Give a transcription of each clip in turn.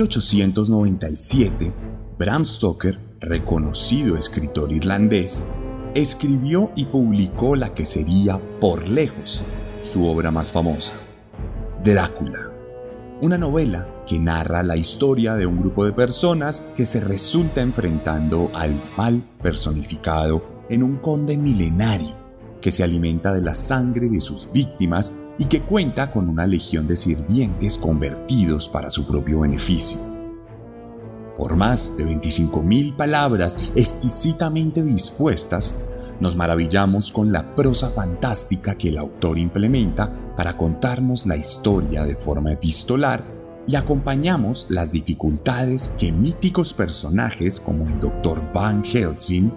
1897, Bram Stoker, reconocido escritor irlandés, escribió y publicó la que sería, por lejos, su obra más famosa, Drácula, una novela que narra la historia de un grupo de personas que se resulta enfrentando al mal personificado en un conde milenario que se alimenta de la sangre de sus víctimas y que cuenta con una legión de sirvientes convertidos para su propio beneficio. Por más de 25.000 palabras exquisitamente dispuestas, nos maravillamos con la prosa fantástica que el autor implementa para contarnos la historia de forma epistolar y acompañamos las dificultades que míticos personajes como el Dr. Van Helsing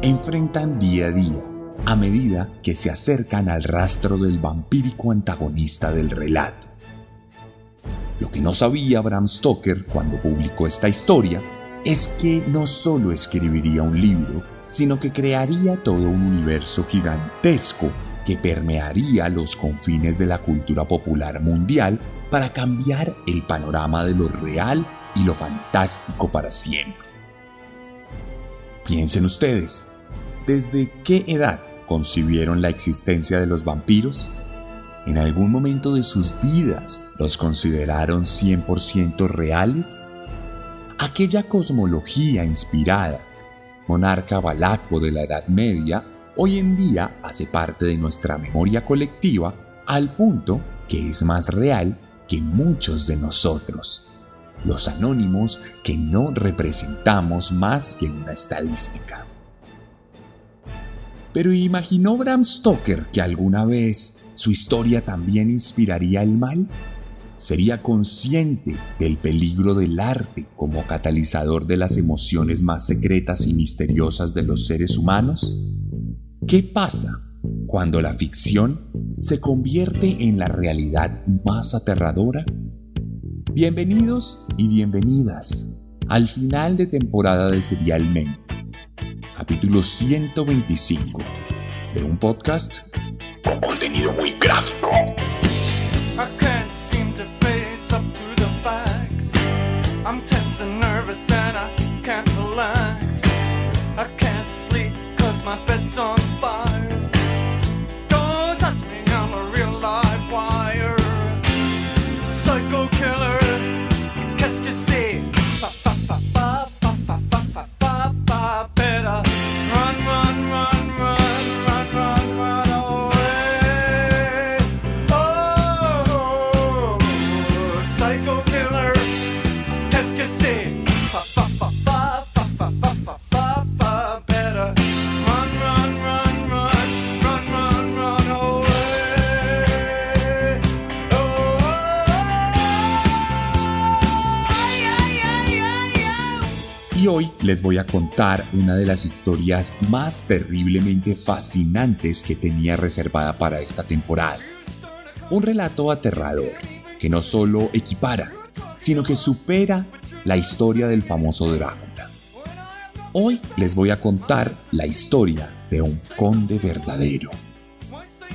enfrentan día a día a medida que se acercan al rastro del vampírico antagonista del relato. Lo que no sabía Bram Stoker cuando publicó esta historia es que no solo escribiría un libro, sino que crearía todo un universo gigantesco que permearía los confines de la cultura popular mundial para cambiar el panorama de lo real y lo fantástico para siempre. Piensen ustedes, ¿desde qué edad concibieron la existencia de los vampiros? ¿En algún momento de sus vidas los consideraron 100% reales? Aquella cosmología inspirada, monarca balaco de la Edad Media, hoy en día hace parte de nuestra memoria colectiva al punto que es más real que muchos de nosotros, los anónimos que no representamos más que una estadística. Pero ¿imaginó Bram Stoker que alguna vez su historia también inspiraría el mal? ¿Sería consciente del peligro del arte como catalizador de las emociones más secretas y misteriosas de los seres humanos? ¿Qué pasa cuando la ficción se convierte en la realidad más aterradora? Bienvenidos y bienvenidas al final de temporada de Serialmente capítulo 125 de un podcast. Con contenido muy gráfico. I can't les voy a contar una de las historias más terriblemente fascinantes que tenía reservada para esta temporada. Un relato aterrador que no solo equipara, sino que supera la historia del famoso Drácula. Hoy les voy a contar la historia de un conde verdadero.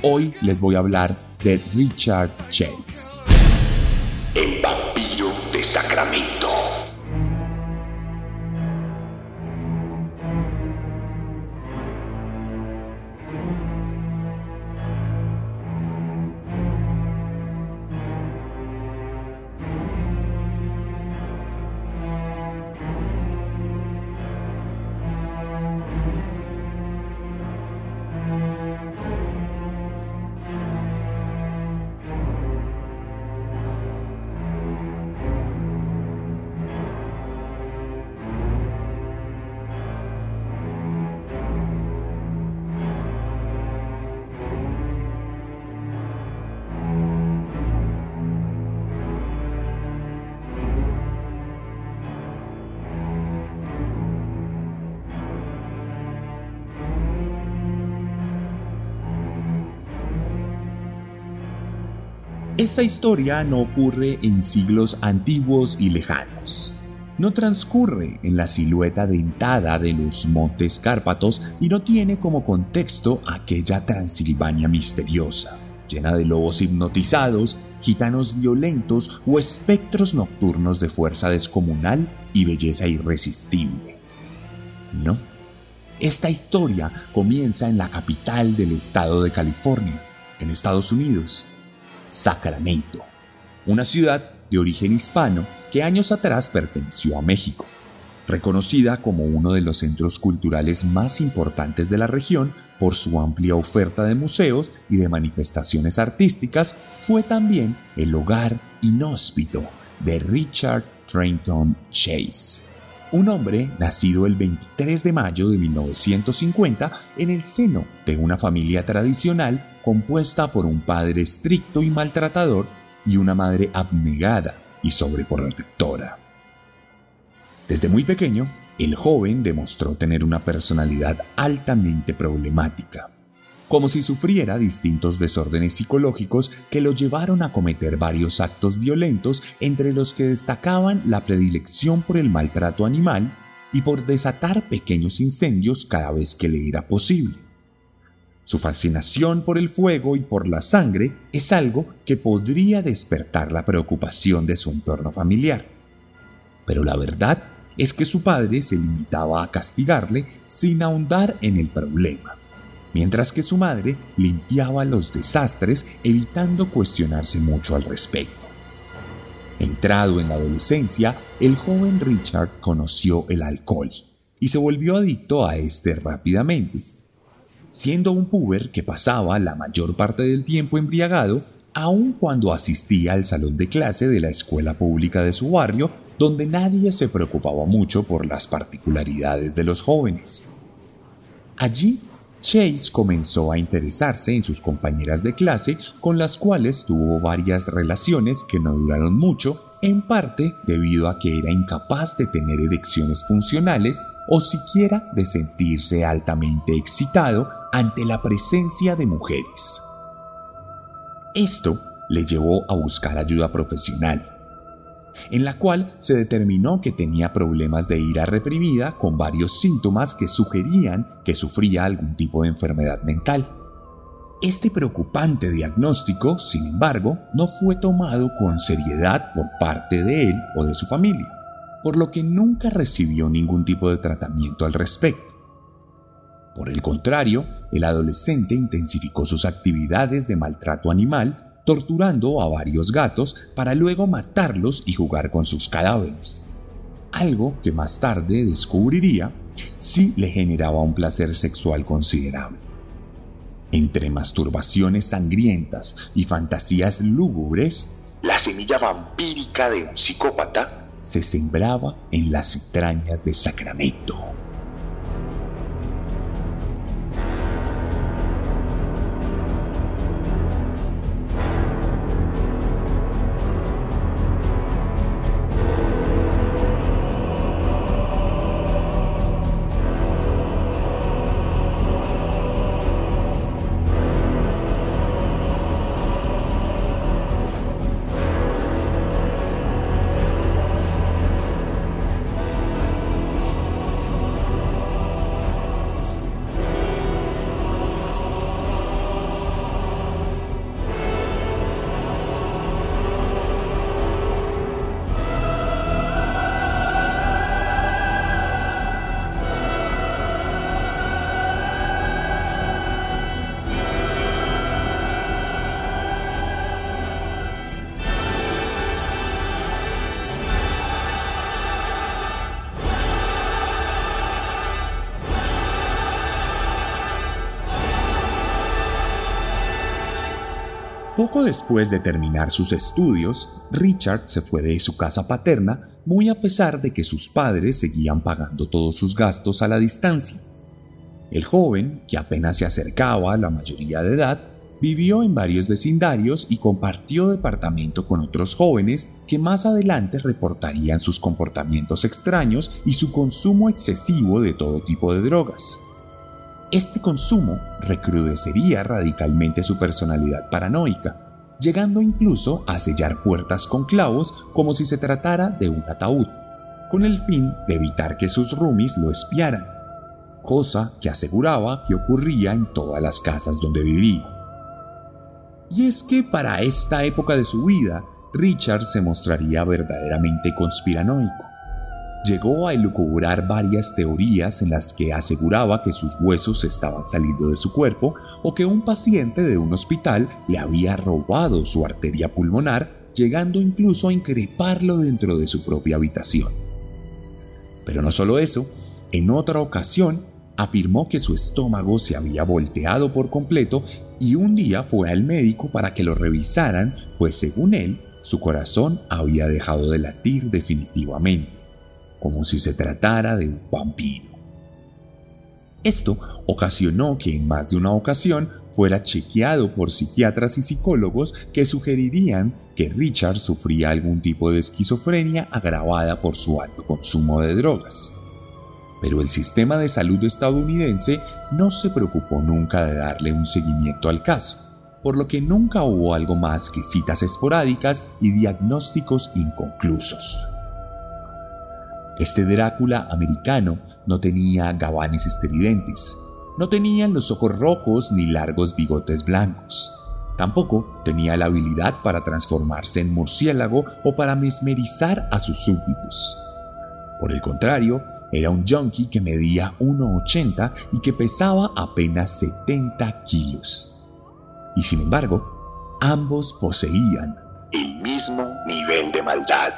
Hoy les voy a hablar de Richard Chase. El vampiro de Sacramento. Esta historia no ocurre en siglos antiguos y lejanos. No transcurre en la silueta dentada de los montes Cárpatos y no tiene como contexto aquella Transilvania misteriosa, llena de lobos hipnotizados, gitanos violentos o espectros nocturnos de fuerza descomunal y belleza irresistible. No. Esta historia comienza en la capital del estado de California, en Estados Unidos, Sacramento, una ciudad de origen hispano que años atrás perteneció a México. Reconocida como uno de los centros culturales más importantes de la región por su amplia oferta de museos y de manifestaciones artísticas, fue también el hogar inhóspito de Richard Trenton Chase, un hombre nacido el 23 de mayo de 1950 en el seno de una familia tradicional compuesta por un padre estricto y maltratador y una madre abnegada y sobreprotectora. Desde muy pequeño, el joven demostró tener una personalidad altamente problemática, como si sufriera distintos desórdenes psicológicos que lo llevaron a cometer varios actos violentos, entre los que destacaban la predilección por el maltrato animal y por desatar pequeños incendios cada vez que le era posible. Su fascinación por el fuego y por la sangre es algo que podría despertar la preocupación de su entorno familiar. Pero la verdad es que su padre se limitaba a castigarle sin ahondar en el problema mientras que su madre limpiaba los desastres evitando cuestionarse mucho al respecto. Entrado en la adolescencia, el joven Richard conoció el alcohol y se volvió adicto a este rápidamente. Siendo un puber que pasaba la mayor parte del tiempo embriagado, aun cuando asistía al salón de clase de la escuela pública de su barrio, donde nadie se preocupaba mucho por las particularidades de los jóvenes. Allí Chase comenzó a interesarse en sus compañeras de clase con las cuales tuvo varias relaciones que no duraron mucho, en parte debido a que era incapaz de tener erecciones funcionales o siquiera de sentirse altamente excitado ante la presencia de mujeres. Esto le llevó a buscar ayuda profesional en la cual se determinó que tenía problemas de ira reprimida con varios síntomas que sugerían que sufría algún tipo de enfermedad mental. Este preocupante diagnóstico, sin embargo, no fue tomado con seriedad por parte de él o de su familia, por lo que nunca recibió ningún tipo de tratamiento al respecto. Por el contrario, el adolescente intensificó sus actividades de maltrato animal torturando a varios gatos para luego matarlos y jugar con sus cadáveres. Algo que más tarde descubriría si le generaba un placer sexual considerable. Entre masturbaciones sangrientas y fantasías lúgubres, la semilla vampírica de un psicópata se sembraba en las entrañas de Sacramento. Poco después de terminar sus estudios, Richard se fue de su casa paterna muy a pesar de que sus padres seguían pagando todos sus gastos a la distancia. El joven, que apenas se acercaba a la mayoría de edad, vivió en varios vecindarios y compartió departamento con otros jóvenes que más adelante reportarían sus comportamientos extraños y su consumo excesivo de todo tipo de drogas. Este consumo recrudecería radicalmente su personalidad paranoica, llegando incluso a sellar puertas con clavos como si se tratara de un ataúd, con el fin de evitar que sus roomies lo espiaran, cosa que aseguraba que ocurría en todas las casas donde vivía. Y es que para esta época de su vida, Richard se mostraría verdaderamente conspiranoico. Llegó a elucubrar varias teorías en las que aseguraba que sus huesos estaban saliendo de su cuerpo o que un paciente de un hospital le había robado su arteria pulmonar, llegando incluso a increparlo dentro de su propia habitación. Pero no solo eso, en otra ocasión afirmó que su estómago se había volteado por completo y un día fue al médico para que lo revisaran, pues según él, su corazón había dejado de latir definitivamente, como si se tratara de un vampiro. Esto ocasionó que en más de una ocasión fuera chequeado por psiquiatras y psicólogos que sugerirían que Richard sufría algún tipo de esquizofrenia agravada por su alto consumo de drogas pero el sistema de salud estadounidense no se preocupó nunca de darle un seguimiento al caso, por lo que nunca hubo algo más que citas esporádicas y diagnósticos inconclusos. Este Drácula americano no tenía gabanes estridentes, no tenía los ojos rojos ni largos bigotes blancos. Tampoco tenía la habilidad para transformarse en murciélago o para mesmerizar a sus súbditos. Por el contrario, era un junkie que medía 1,80 y que pesaba apenas 70 kilos. Y sin embargo, ambos poseían el mismo nivel de maldad.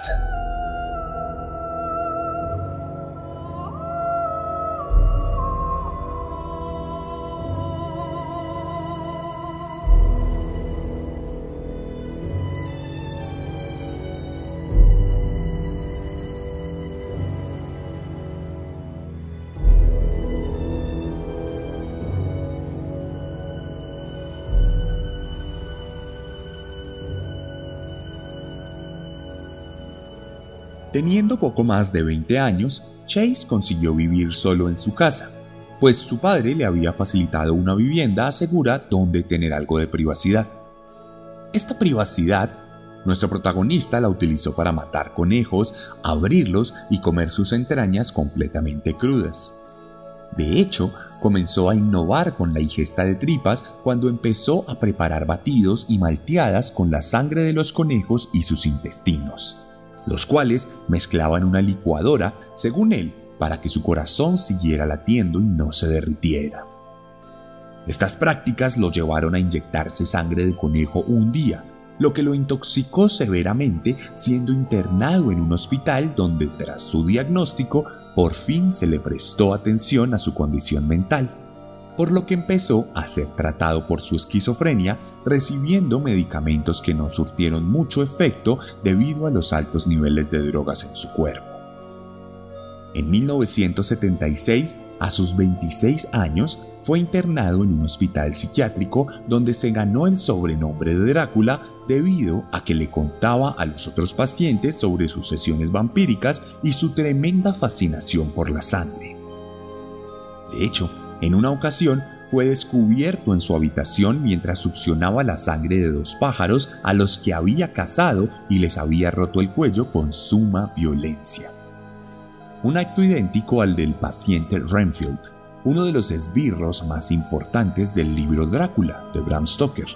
Teniendo poco más de 20 años, Chase consiguió vivir solo en su casa, pues su padre le había facilitado una vivienda segura donde tener algo de privacidad. Esta privacidad, nuestro protagonista la utilizó para matar conejos, abrirlos y comer sus entrañas completamente crudas. De hecho, comenzó a innovar con la ingesta de tripas cuando empezó a preparar batidos y malteadas con la sangre de los conejos y sus intestinos los cuales mezclaban una licuadora, según él, para que su corazón siguiera latiendo y no se derritiera. Estas prácticas lo llevaron a inyectarse sangre de conejo un día, lo que lo intoxicó severamente siendo internado en un hospital donde tras su diagnóstico por fin se le prestó atención a su condición mental por lo que empezó a ser tratado por su esquizofrenia, recibiendo medicamentos que no surtieron mucho efecto debido a los altos niveles de drogas en su cuerpo. En 1976, a sus 26 años, fue internado en un hospital psiquiátrico donde se ganó el sobrenombre de Drácula debido a que le contaba a los otros pacientes sobre sus sesiones vampíricas y su tremenda fascinación por la sangre. De hecho, en una ocasión fue descubierto en su habitación mientras succionaba la sangre de dos pájaros a los que había cazado y les había roto el cuello con suma violencia. Un acto idéntico al del paciente Renfield, uno de los esbirros más importantes del libro Drácula de Bram Stoker,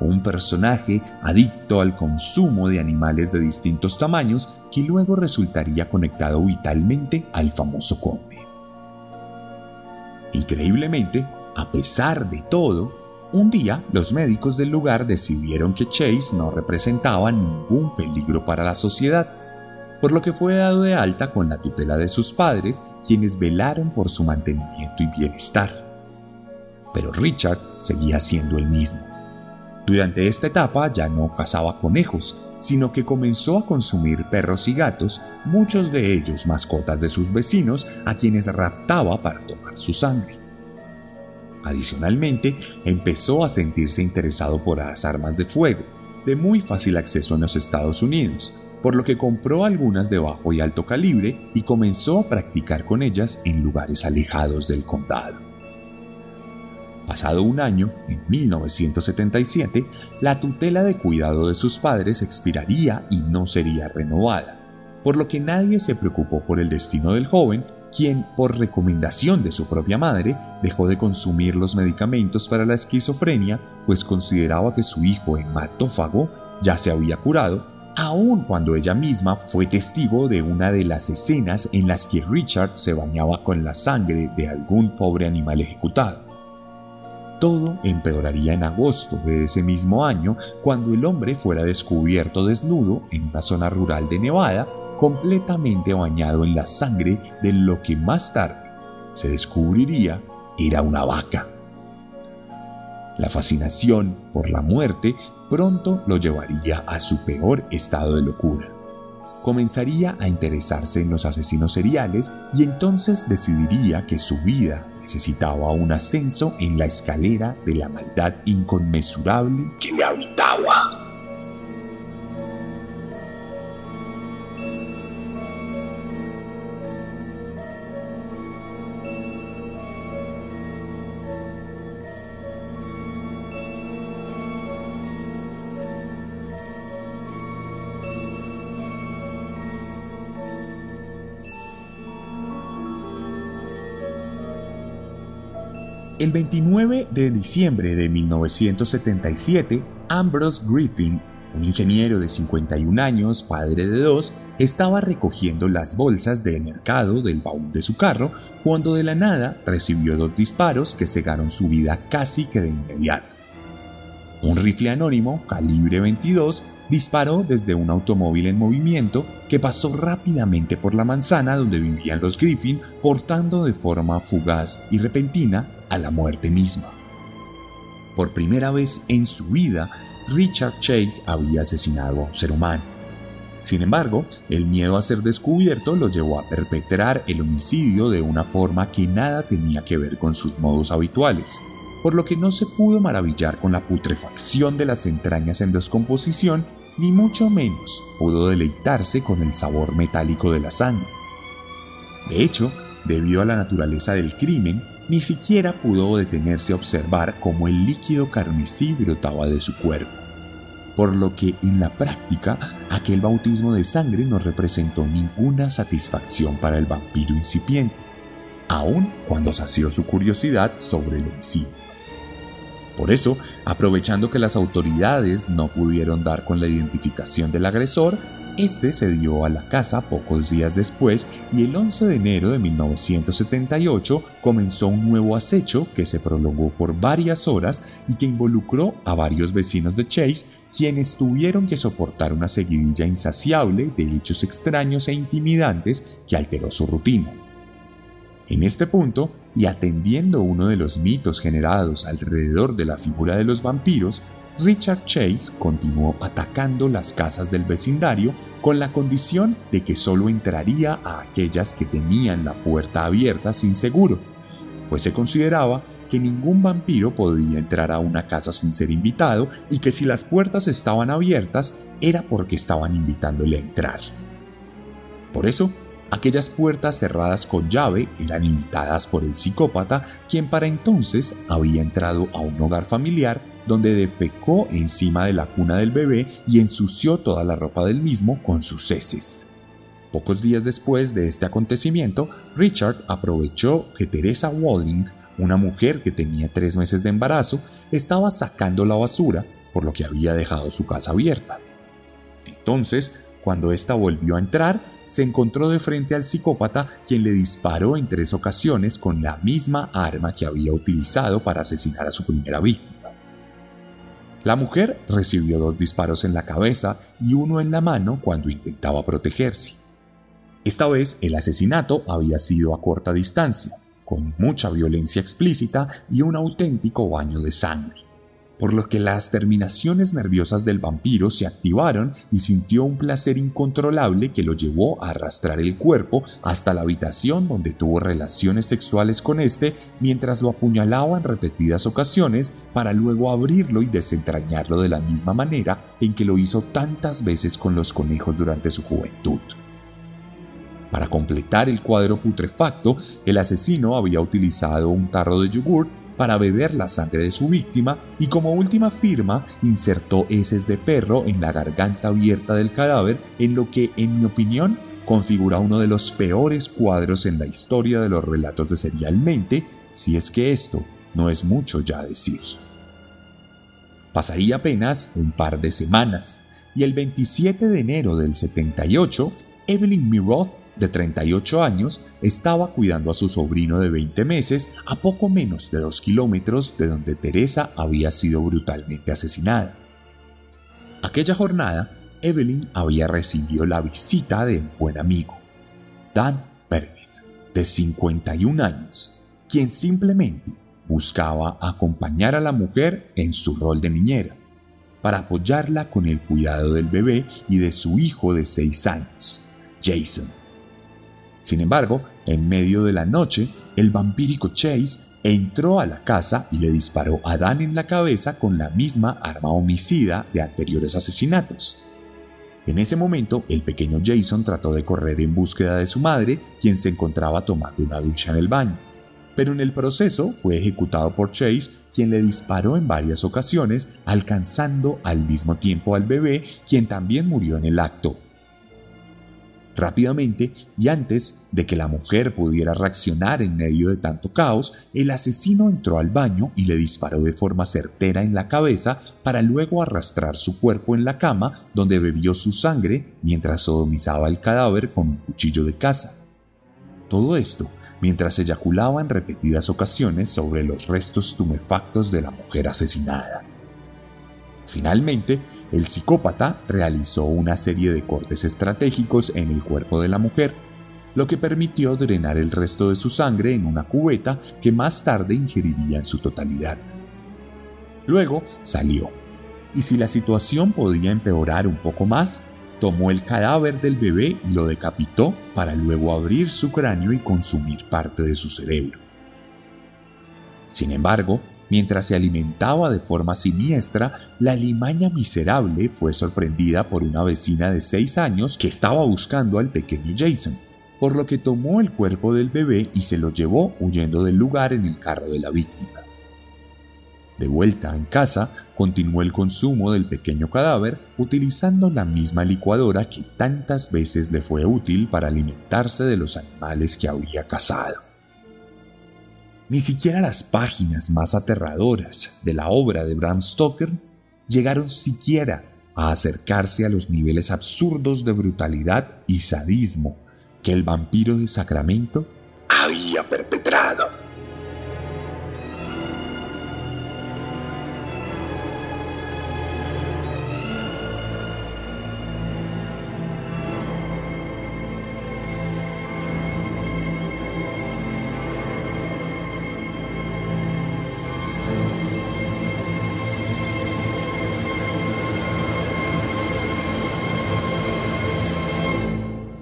un personaje adicto al consumo de animales de distintos tamaños que luego resultaría conectado vitalmente al famoso conde. Increíblemente, a pesar de todo, un día los médicos del lugar decidieron que Chase no representaba ningún peligro para la sociedad, por lo que fue dado de alta con la tutela de sus padres, quienes velaron por su mantenimiento y bienestar. Pero Richard seguía siendo el mismo. Durante esta etapa ya no cazaba conejos, sino que comenzó a consumir perros y gatos, muchos de ellos mascotas de sus vecinos a quienes raptaba para tomar su sangre. Adicionalmente, empezó a sentirse interesado por las armas de fuego, de muy fácil acceso en los Estados Unidos, por lo que compró algunas de bajo y alto calibre y comenzó a practicar con ellas en lugares alejados del condado. Pasado un año, en 1977, la tutela de cuidado de sus padres expiraría y no sería renovada, por lo que nadie se preocupó por el destino del joven, quien, por recomendación de su propia madre, dejó de consumir los medicamentos para la esquizofrenia, pues consideraba que su hijo hematófago ya se había curado, aun cuando ella misma fue testigo de una de las escenas en las que Richard se bañaba con la sangre de algún pobre animal ejecutado. Todo empeoraría en agosto de ese mismo año cuando el hombre fuera descubierto desnudo en una zona rural de Nevada, completamente bañado en la sangre de lo que más tarde se descubriría era una vaca. La fascinación por la muerte pronto lo llevaría a su peor estado de locura. Comenzaría a interesarse en los asesinos seriales y entonces decidiría que su vida necesitaba un ascenso en la escalera de la maldad inconmensurable que le habitaba. El 29 de diciembre de 1977, Ambrose Griffin, un ingeniero de 51 años, padre de dos, estaba recogiendo las bolsas del mercado del baúl de su carro cuando de la nada recibió dos disparos que cegaron su vida casi que de inmediato. Un rifle anónimo, calibre 22, disparó desde un automóvil en movimiento que pasó rápidamente por la manzana donde vivían los Griffin, portando de forma fugaz y repentina a la muerte misma. Por primera vez en su vida, Richard Chase había asesinado a un ser humano. Sin embargo, el miedo a ser descubierto lo llevó a perpetrar el homicidio de una forma que nada tenía que ver con sus modos habituales, por lo que no se pudo maravillar con la putrefacción de las entrañas en descomposición, ni mucho menos pudo deleitarse con el sabor metálico de la sangre. De hecho, debido a la naturaleza del crimen, ni siquiera pudo detenerse a observar cómo el líquido carmesí brotaba de su cuerpo. Por lo que en la práctica aquel bautismo de sangre no representó ninguna satisfacción para el vampiro incipiente, aun cuando sació su curiosidad sobre el homicidio. Por eso, aprovechando que las autoridades no pudieron dar con la identificación del agresor, este se dio a la casa pocos días después y el 11 de enero de 1978 comenzó un nuevo acecho que se prolongó por varias horas y que involucró a varios vecinos de Chase quienes tuvieron que soportar una seguidilla insaciable de hechos extraños e intimidantes que alteró su rutina. En este punto, y atendiendo uno de los mitos generados alrededor de la figura de los vampiros, Richard Chase continuó atacando las casas del vecindario con la condición de que solo entraría a aquellas que tenían la puerta abierta sin seguro, pues se consideraba que ningún vampiro podía entrar a una casa sin ser invitado y que si las puertas estaban abiertas era porque estaban invitándole a entrar. Por eso, aquellas puertas cerradas con llave eran invitadas por el psicópata, quien para entonces había entrado a un hogar familiar donde defecó encima de la cuna del bebé y ensució toda la ropa del mismo con sus heces. Pocos días después de este acontecimiento, Richard aprovechó que Teresa Walling, una mujer que tenía tres meses de embarazo, estaba sacando la basura, por lo que había dejado su casa abierta. Entonces, cuando ésta volvió a entrar, se encontró de frente al psicópata quien le disparó en tres ocasiones con la misma arma que había utilizado para asesinar a su primera víctima. La mujer recibió dos disparos en la cabeza y uno en la mano cuando intentaba protegerse. Esta vez el asesinato había sido a corta distancia, con mucha violencia explícita y un auténtico baño de sangre por lo que las terminaciones nerviosas del vampiro se activaron y sintió un placer incontrolable que lo llevó a arrastrar el cuerpo hasta la habitación donde tuvo relaciones sexuales con este mientras lo apuñalaba en repetidas ocasiones para luego abrirlo y desentrañarlo de la misma manera en que lo hizo tantas veces con los conejos durante su juventud. Para completar el cuadro putrefacto, el asesino había utilizado un tarro de yogur para beber la sangre de su víctima y como última firma insertó heces de perro en la garganta abierta del cadáver en lo que, en mi opinión, configura uno de los peores cuadros en la historia de los relatos de serialmente, si es que esto no es mucho ya decir. Pasaría apenas un par de semanas, y el 27 de enero del 78, Evelyn Miroth, de 38 años, estaba cuidando a su sobrino de 20 meses a poco menos de dos kilómetros de donde Teresa había sido brutalmente asesinada. Aquella jornada, Evelyn había recibido la visita de un buen amigo, Dan Pervit, de 51 años, quien simplemente buscaba acompañar a la mujer en su rol de niñera, para apoyarla con el cuidado del bebé y de su hijo de 6 años, Jason. Sin embargo, en medio de la noche, el vampírico Chase entró a la casa y le disparó a Dan en la cabeza con la misma arma homicida de anteriores asesinatos. En ese momento, el pequeño Jason trató de correr en búsqueda de su madre, quien se encontraba tomando una ducha en el baño pero en el proceso fue ejecutado por Chase, quien le disparó en varias ocasiones, alcanzando al mismo tiempo al bebé, quien también murió en el acto. Rápidamente, y antes de que la mujer pudiera reaccionar en medio de tanto caos, el asesino entró al baño y le disparó de forma certera en la cabeza para luego arrastrar su cuerpo en la cama donde bebió su sangre mientras sodomizaba el cadáver con un cuchillo de caza. Todo esto mientras eyaculaba en repetidas ocasiones sobre los restos tumefactos de la mujer asesinada. Finalmente, el psicópata realizó una serie de cortes estratégicos en el cuerpo de la mujer, lo que permitió drenar el resto de su sangre en una cubeta que más tarde ingeriría en su totalidad. Luego salió, y si la situación podía empeorar un poco más, tomó el cadáver del bebé y lo decapitó para luego abrir su cráneo y consumir parte de su cerebro. Sin embargo, mientras se alimentaba de forma siniestra, la limaña miserable fue sorprendida por una vecina de seis años que estaba buscando al pequeño Jason, por lo que tomó el cuerpo del bebé y se lo llevó huyendo del lugar en el carro de la víctima. De vuelta en casa, continuó el consumo del pequeño cadáver utilizando la misma licuadora que tantas veces le fue útil para alimentarse de los animales que había cazado. Ni siquiera las páginas más aterradoras de la obra de Bram Stoker llegaron siquiera a acercarse a los niveles absurdos de brutalidad y sadismo que el vampiro de Sacramento había perpetrado.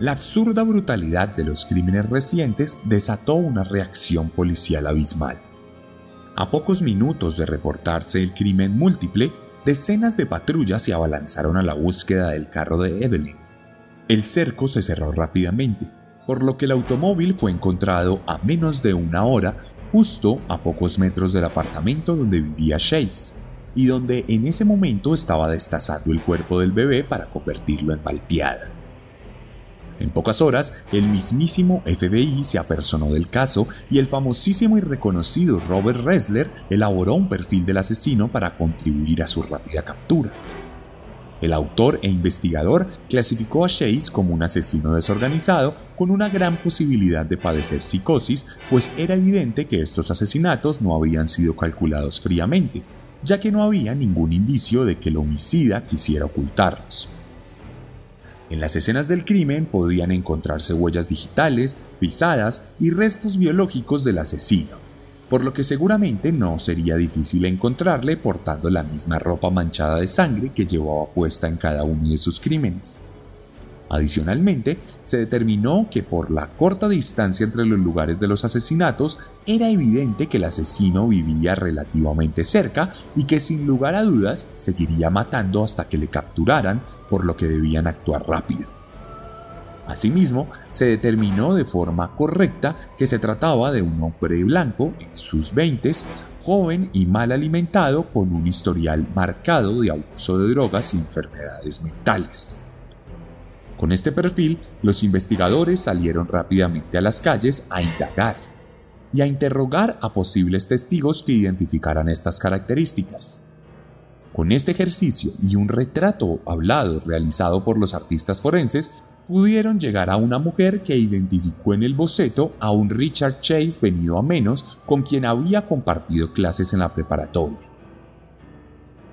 La absurda brutalidad de los crímenes recientes desató una reacción policial abismal. A pocos minutos de reportarse el crimen múltiple, decenas de patrullas se abalanzaron a la búsqueda del carro de Evelyn. El cerco se cerró rápidamente, por lo que el automóvil fue encontrado a menos de una hora justo a pocos metros del apartamento donde vivía Chase, y donde en ese momento estaba destazando el cuerpo del bebé para convertirlo en malteada. En pocas horas, el mismísimo FBI se apersonó del caso y el famosísimo y reconocido Robert Ressler elaboró un perfil del asesino para contribuir a su rápida captura. El autor e investigador clasificó a Chase como un asesino desorganizado con una gran posibilidad de padecer psicosis, pues era evidente que estos asesinatos no habían sido calculados fríamente, ya que no había ningún indicio de que el homicida quisiera ocultarlos. En las escenas del crimen podían encontrarse huellas digitales, pisadas y restos biológicos del asesino, por lo que seguramente no sería difícil encontrarle portando la misma ropa manchada de sangre que llevaba puesta en cada uno de sus crímenes. Adicionalmente, se determinó que por la corta distancia entre los lugares de los asesinatos era evidente que el asesino vivía relativamente cerca y que sin lugar a dudas seguiría matando hasta que le capturaran, por lo que debían actuar rápido. Asimismo, se determinó de forma correcta que se trataba de un hombre blanco en sus veintes, joven y mal alimentado con un historial marcado de abuso de drogas y enfermedades mentales. Con este perfil, los investigadores salieron rápidamente a las calles a indagar y a interrogar a posibles testigos que identificaran estas características. Con este ejercicio y un retrato hablado realizado por los artistas forenses, pudieron llegar a una mujer que identificó en el boceto a un Richard Chase venido a menos con quien había compartido clases en la preparatoria.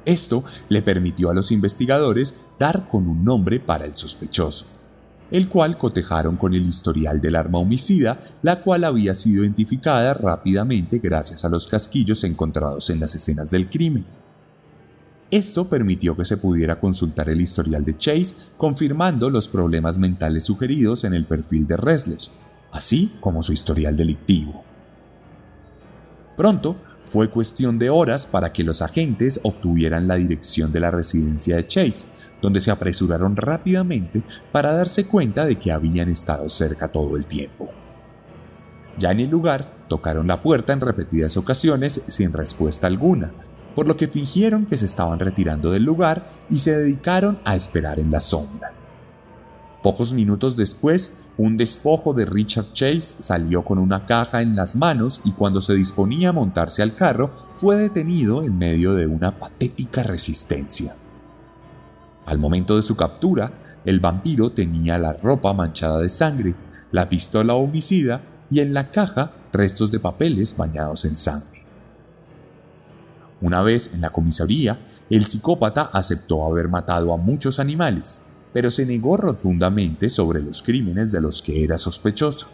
Esto le permitió a los investigadores con un nombre para el sospechoso, el cual cotejaron con el historial del arma homicida, la cual había sido identificada rápidamente gracias a los casquillos encontrados en las escenas del crimen. Esto permitió que se pudiera consultar el historial de Chase, confirmando los problemas mentales sugeridos en el perfil de Ressler, así como su historial delictivo. Pronto, fue cuestión de horas para que los agentes obtuvieran la dirección de la residencia de Chase, donde se apresuraron rápidamente para darse cuenta de que habían estado cerca todo el tiempo. Ya en el lugar, tocaron la puerta en repetidas ocasiones sin respuesta alguna, por lo que fingieron que se estaban retirando del lugar y se dedicaron a esperar en la sombra. Pocos minutos después, un despojo de Richard Chase salió con una caja en las manos y cuando se disponía a montarse al carro fue detenido en medio de una patética resistencia. Al momento de su captura, el vampiro tenía la ropa manchada de sangre, la pistola homicida y en la caja restos de papeles bañados en sangre. Una vez en la comisaría, el psicópata aceptó haber matado a muchos animales, pero se negó rotundamente sobre los crímenes de los que era sospechoso.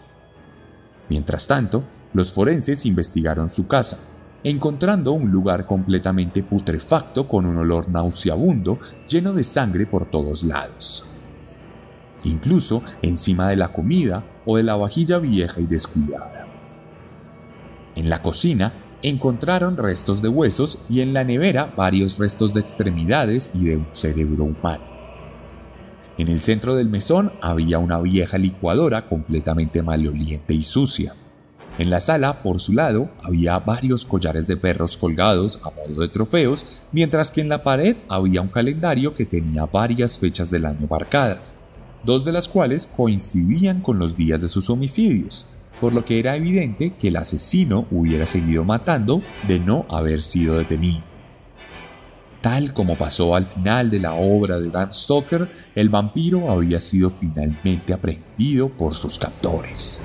Mientras tanto, los forenses investigaron su casa, encontrando un lugar completamente putrefacto con un olor nauseabundo lleno de sangre por todos lados. Incluso encima de la comida o de la vajilla vieja y descuidada. En la cocina encontraron restos de huesos y en la nevera varios restos de extremidades y de un cerebro humano. En el centro del mesón había una vieja licuadora completamente maloliente y sucia. En la sala, por su lado, había varios collares de perros colgados a modo de trofeos, mientras que en la pared había un calendario que tenía varias fechas del año marcadas, dos de las cuales coincidían con los días de sus homicidios, por lo que era evidente que el asesino hubiera seguido matando de no haber sido detenido. Tal como pasó al final de la obra de Dan Stoker, el vampiro había sido finalmente aprehendido por sus captores.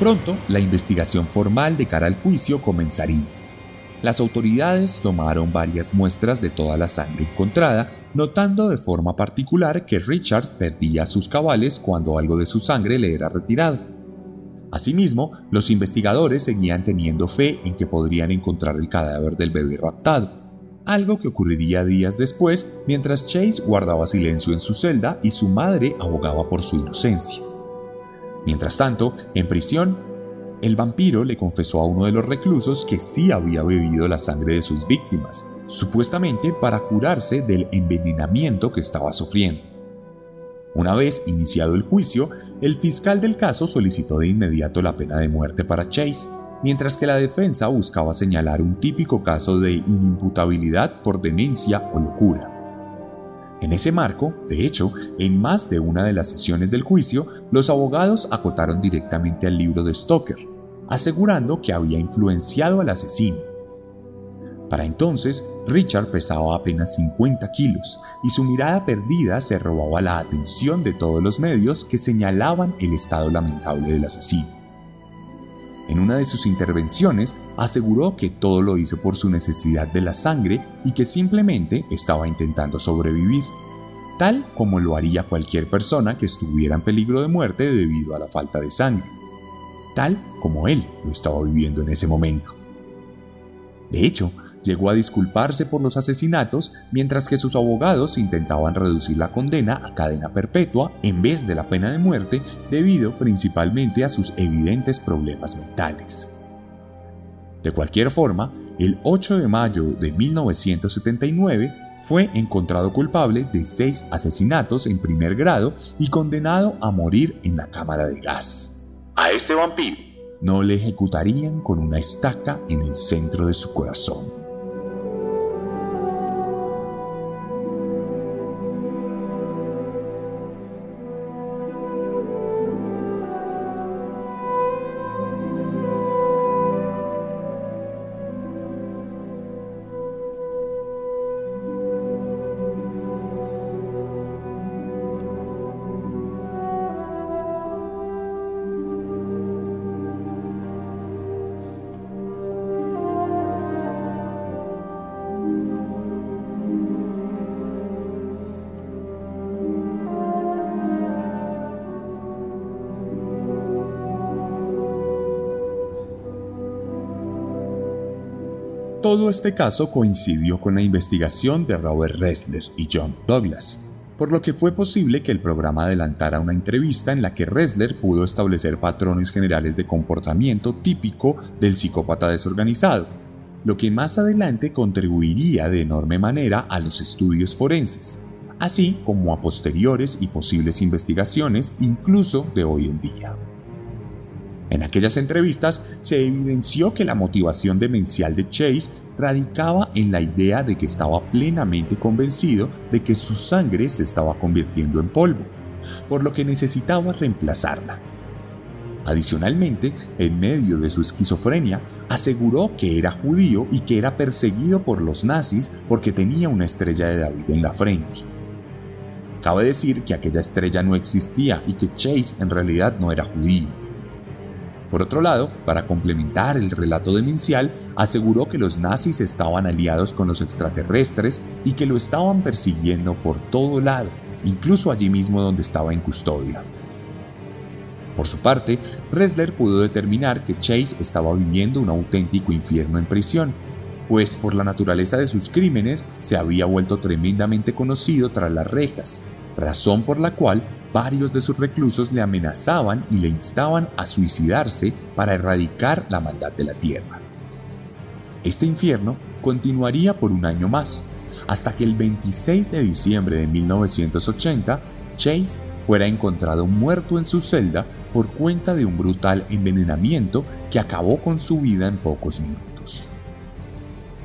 Pronto, la investigación formal de cara al juicio comenzaría. Las autoridades tomaron varias muestras de toda la sangre encontrada, notando de forma particular que Richard perdía sus cabales cuando algo de su sangre le era retirado. Asimismo, los investigadores seguían teniendo fe en que podrían encontrar el cadáver del bebé raptado, algo que ocurriría días después mientras Chase guardaba silencio en su celda y su madre abogaba por su inocencia. Mientras tanto, en prisión, el vampiro le confesó a uno de los reclusos que sí había bebido la sangre de sus víctimas, supuestamente para curarse del envenenamiento que estaba sufriendo. Una vez iniciado el juicio, el fiscal del caso solicitó de inmediato la pena de muerte para Chase, mientras que la defensa buscaba señalar un típico caso de inimputabilidad por demencia o locura. En ese marco, de hecho, en más de una de las sesiones del juicio, los abogados acotaron directamente al libro de Stoker, asegurando que había influenciado al asesino. Para entonces, Richard pesaba apenas 50 kilos y su mirada perdida se robaba la atención de todos los medios que señalaban el estado lamentable del asesino. En una de sus intervenciones aseguró que todo lo hizo por su necesidad de la sangre y que simplemente estaba intentando sobrevivir, tal como lo haría cualquier persona que estuviera en peligro de muerte debido a la falta de sangre. tal como él lo estaba viviendo en ese momento. De hecho, llegó a disculparse por los asesinatos mientras que sus abogados intentaban reducir la condena a cadena perpetua en vez de la pena de muerte debido principalmente a sus evidentes problemas mentales. De cualquier forma, el 8 de mayo de 1979 fue encontrado culpable de seis asesinatos en primer grado y condenado a morir en la cámara de gas. A este vampiro no le ejecutarían con una estaca en el centro de su corazón. Todo este caso coincidió con la investigación de Robert Ressler y John Douglas, por lo que fue posible que el programa adelantara una entrevista en la que Ressler pudo establecer patrones generales de comportamiento típico del psicópata desorganizado, lo que más adelante contribuiría de enorme manera a los estudios forenses, así como a posteriores y posibles investigaciones incluso de hoy en día. En aquellas entrevistas se evidenció que la motivación demencial de Chase radicaba en la idea de que estaba plenamente convencido de que su sangre se estaba convirtiendo en polvo, por lo que necesitaba reemplazarla. Adicionalmente, en medio de su esquizofrenia, aseguró que era judío y que era perseguido por los nazis porque tenía una estrella de David en la frente. Cabe decir que aquella estrella no existía y que Chase en realidad no era judío. Por otro lado, para complementar el relato demencial, aseguró que los nazis estaban aliados con los extraterrestres y que lo estaban persiguiendo por todo lado, incluso allí mismo donde estaba en custodia. Por su parte, Ressler pudo determinar que Chase estaba viviendo un auténtico infierno en prisión, pues por la naturaleza de sus crímenes se había vuelto tremendamente conocido tras las rejas, razón por la cual varios de sus reclusos le amenazaban y le instaban a suicidarse para erradicar la maldad de la tierra. Este infierno continuaría por un año más, hasta que el 26 de diciembre de 1980, Chase fuera encontrado muerto en su celda por cuenta de un brutal envenenamiento que acabó con su vida en pocos minutos.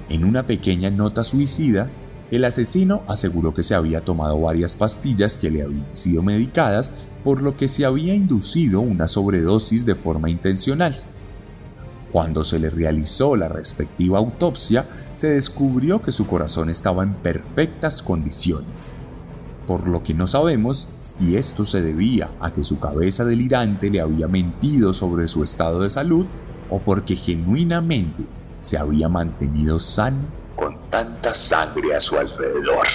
En una pequeña nota suicida, el asesino aseguró que se había tomado varias pastillas que le habían sido medicadas, por lo que se había inducido una sobredosis de forma intencional. Cuando se le realizó la respectiva autopsia, se descubrió que su corazón estaba en perfectas condiciones, por lo que no sabemos si esto se debía a que su cabeza delirante le había mentido sobre su estado de salud o porque genuinamente se había mantenido sano tanta sangre a su alrededor.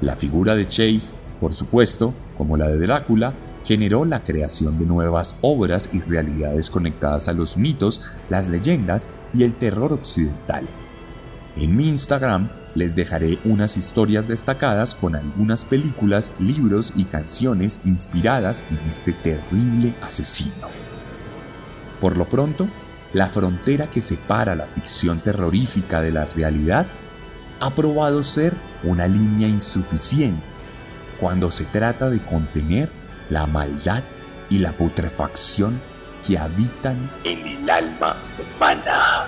La figura de Chase, por supuesto, como la de Drácula, generó la creación de nuevas obras y realidades conectadas a los mitos, las leyendas y el terror occidental. En mi Instagram les dejaré unas historias destacadas con algunas películas, libros y canciones inspiradas en este terrible asesino. Por lo pronto, la frontera que separa la ficción terrorífica de la realidad ha probado ser una línea insuficiente cuando se trata de contener la maldad y la putrefacción que habitan en el alma humana.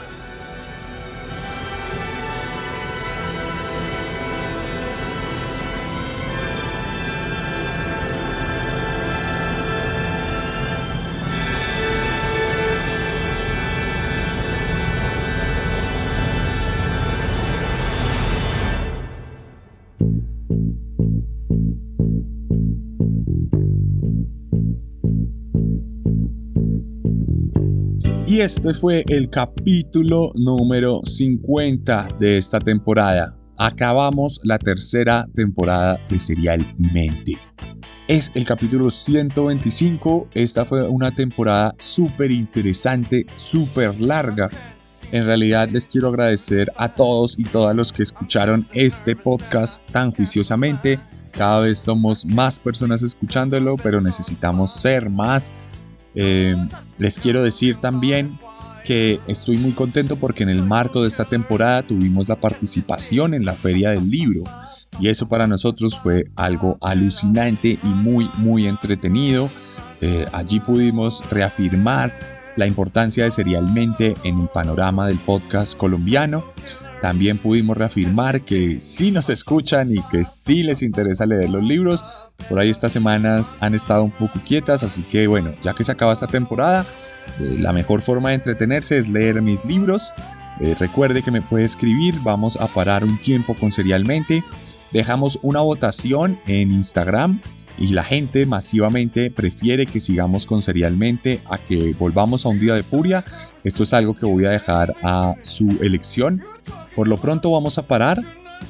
Y este fue el capítulo número 50 de esta temporada. Acabamos la tercera temporada de Serialmente. es el capítulo 125. Esta fue una temporada súper interesante, súper larga. En realidad les quiero agradecer a todos y todas los que escucharon este podcast tan juiciosamente. Cada vez somos más personas escuchándolo, pero necesitamos ser más. Eh, les quiero decir también que estoy muy contento porque en el marco de esta temporada tuvimos la participación en la Feria del Libro y eso para nosotros fue algo alucinante y muy muy entretenido. Eh, allí pudimos reafirmar la importancia de Serialmente en el panorama del podcast colombiano. También pudimos reafirmar que sí nos escuchan y que sí les interesa leer los libros. Por ahí estas semanas han estado un poco quietas, así que bueno, ya que se acaba esta temporada, eh, la mejor forma de entretenerse es leer mis libros. Eh, recuerde que me puede escribir, vamos a parar un tiempo con Serialmente. Dejamos una votación en Instagram y la gente masivamente prefiere que sigamos con Serialmente a que volvamos a un día de furia. Esto es algo que voy a dejar a su elección. Por lo pronto vamos a parar.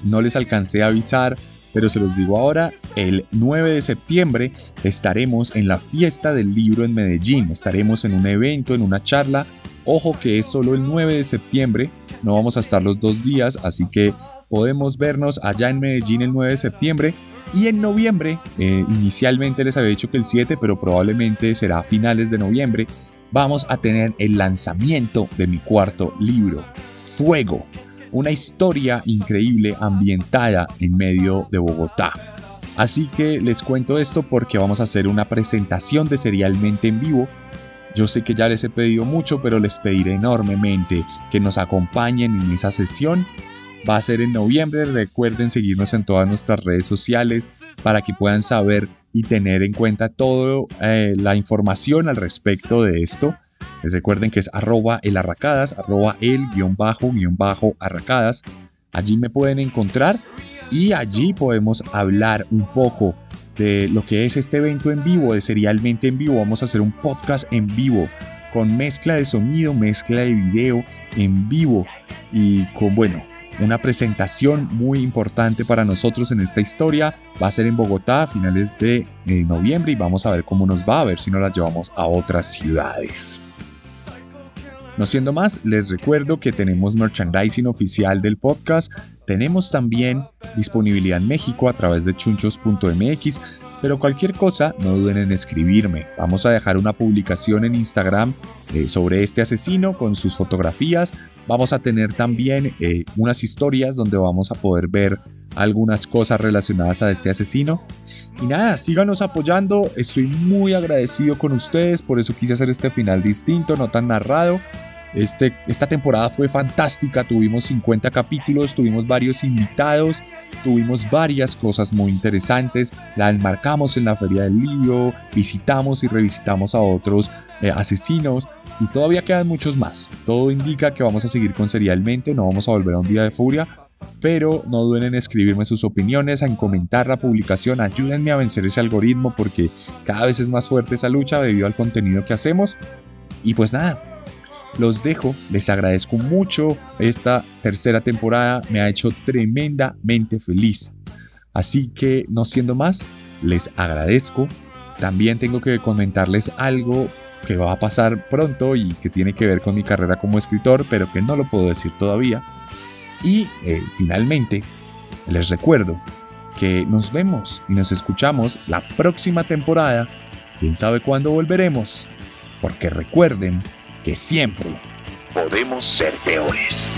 No les alcancé a avisar pero se los digo ahora, el 9 de septiembre estaremos en la fiesta del libro en Medellín, estaremos en un evento, en una charla, ojo que es solo el 9 de septiembre, no vamos a estar los dos días, así que podemos vernos allá en Medellín el 9 de septiembre y en noviembre, eh, inicialmente les había dicho que el 7, pero probablemente será a finales de noviembre, vamos a tener el lanzamiento de mi cuarto libro, Fuego, una historia increíble ambientada en medio de Bogotá. Así que les cuento esto porque vamos a hacer una presentación de Serialmente en vivo. Yo sé que ya les he pedido mucho, pero les pediré enormemente que nos acompañen en esa sesión. Va a ser en noviembre, recuerden seguirnos en todas nuestras redes sociales para que puedan saber y tener en cuenta toda eh, la información al respecto de esto. Recuerden que es arroba el arracadas, arroba el guion bajo guion bajo arracadas. Allí me pueden encontrar y allí podemos hablar un poco de lo que es este evento en vivo, de serialmente en vivo. Vamos a hacer un podcast en vivo con mezcla de sonido, mezcla de video en vivo y con, bueno, una presentación muy importante para nosotros en esta historia. Va a ser en Bogotá a finales de eh, noviembre y vamos a ver cómo nos va, a ver si nos la llevamos a otras ciudades. No siendo más, les recuerdo que tenemos merchandising oficial del podcast, tenemos también disponibilidad en México a través de chunchos.mx, pero cualquier cosa no duden en escribirme. Vamos a dejar una publicación en Instagram eh, sobre este asesino con sus fotografías. Vamos a tener también eh, unas historias donde vamos a poder ver algunas cosas relacionadas a este asesino. Y nada, síganos apoyando, estoy muy agradecido con ustedes, por eso quise hacer este final distinto, no tan narrado. Este, esta temporada fue fantástica, tuvimos 50 capítulos, tuvimos varios invitados, tuvimos varias cosas muy interesantes, la enmarcamos en la feria del libro, visitamos y revisitamos a otros eh, asesinos y todavía quedan muchos más. Todo indica que vamos a seguir con serialmente, no vamos a volver a un día de furia, pero no duden en escribirme sus opiniones, en comentar la publicación, ayúdenme a vencer ese algoritmo porque cada vez es más fuerte esa lucha debido al contenido que hacemos. Y pues nada, los dejo, les agradezco mucho. Esta tercera temporada me ha hecho tremendamente feliz. Así que, no siendo más, les agradezco. También tengo que comentarles algo que va a pasar pronto y que tiene que ver con mi carrera como escritor, pero que no lo puedo decir todavía. Y eh, finalmente, les recuerdo que nos vemos y nos escuchamos la próxima temporada. Quién sabe cuándo volveremos. Porque recuerden que siempre podemos ser peores.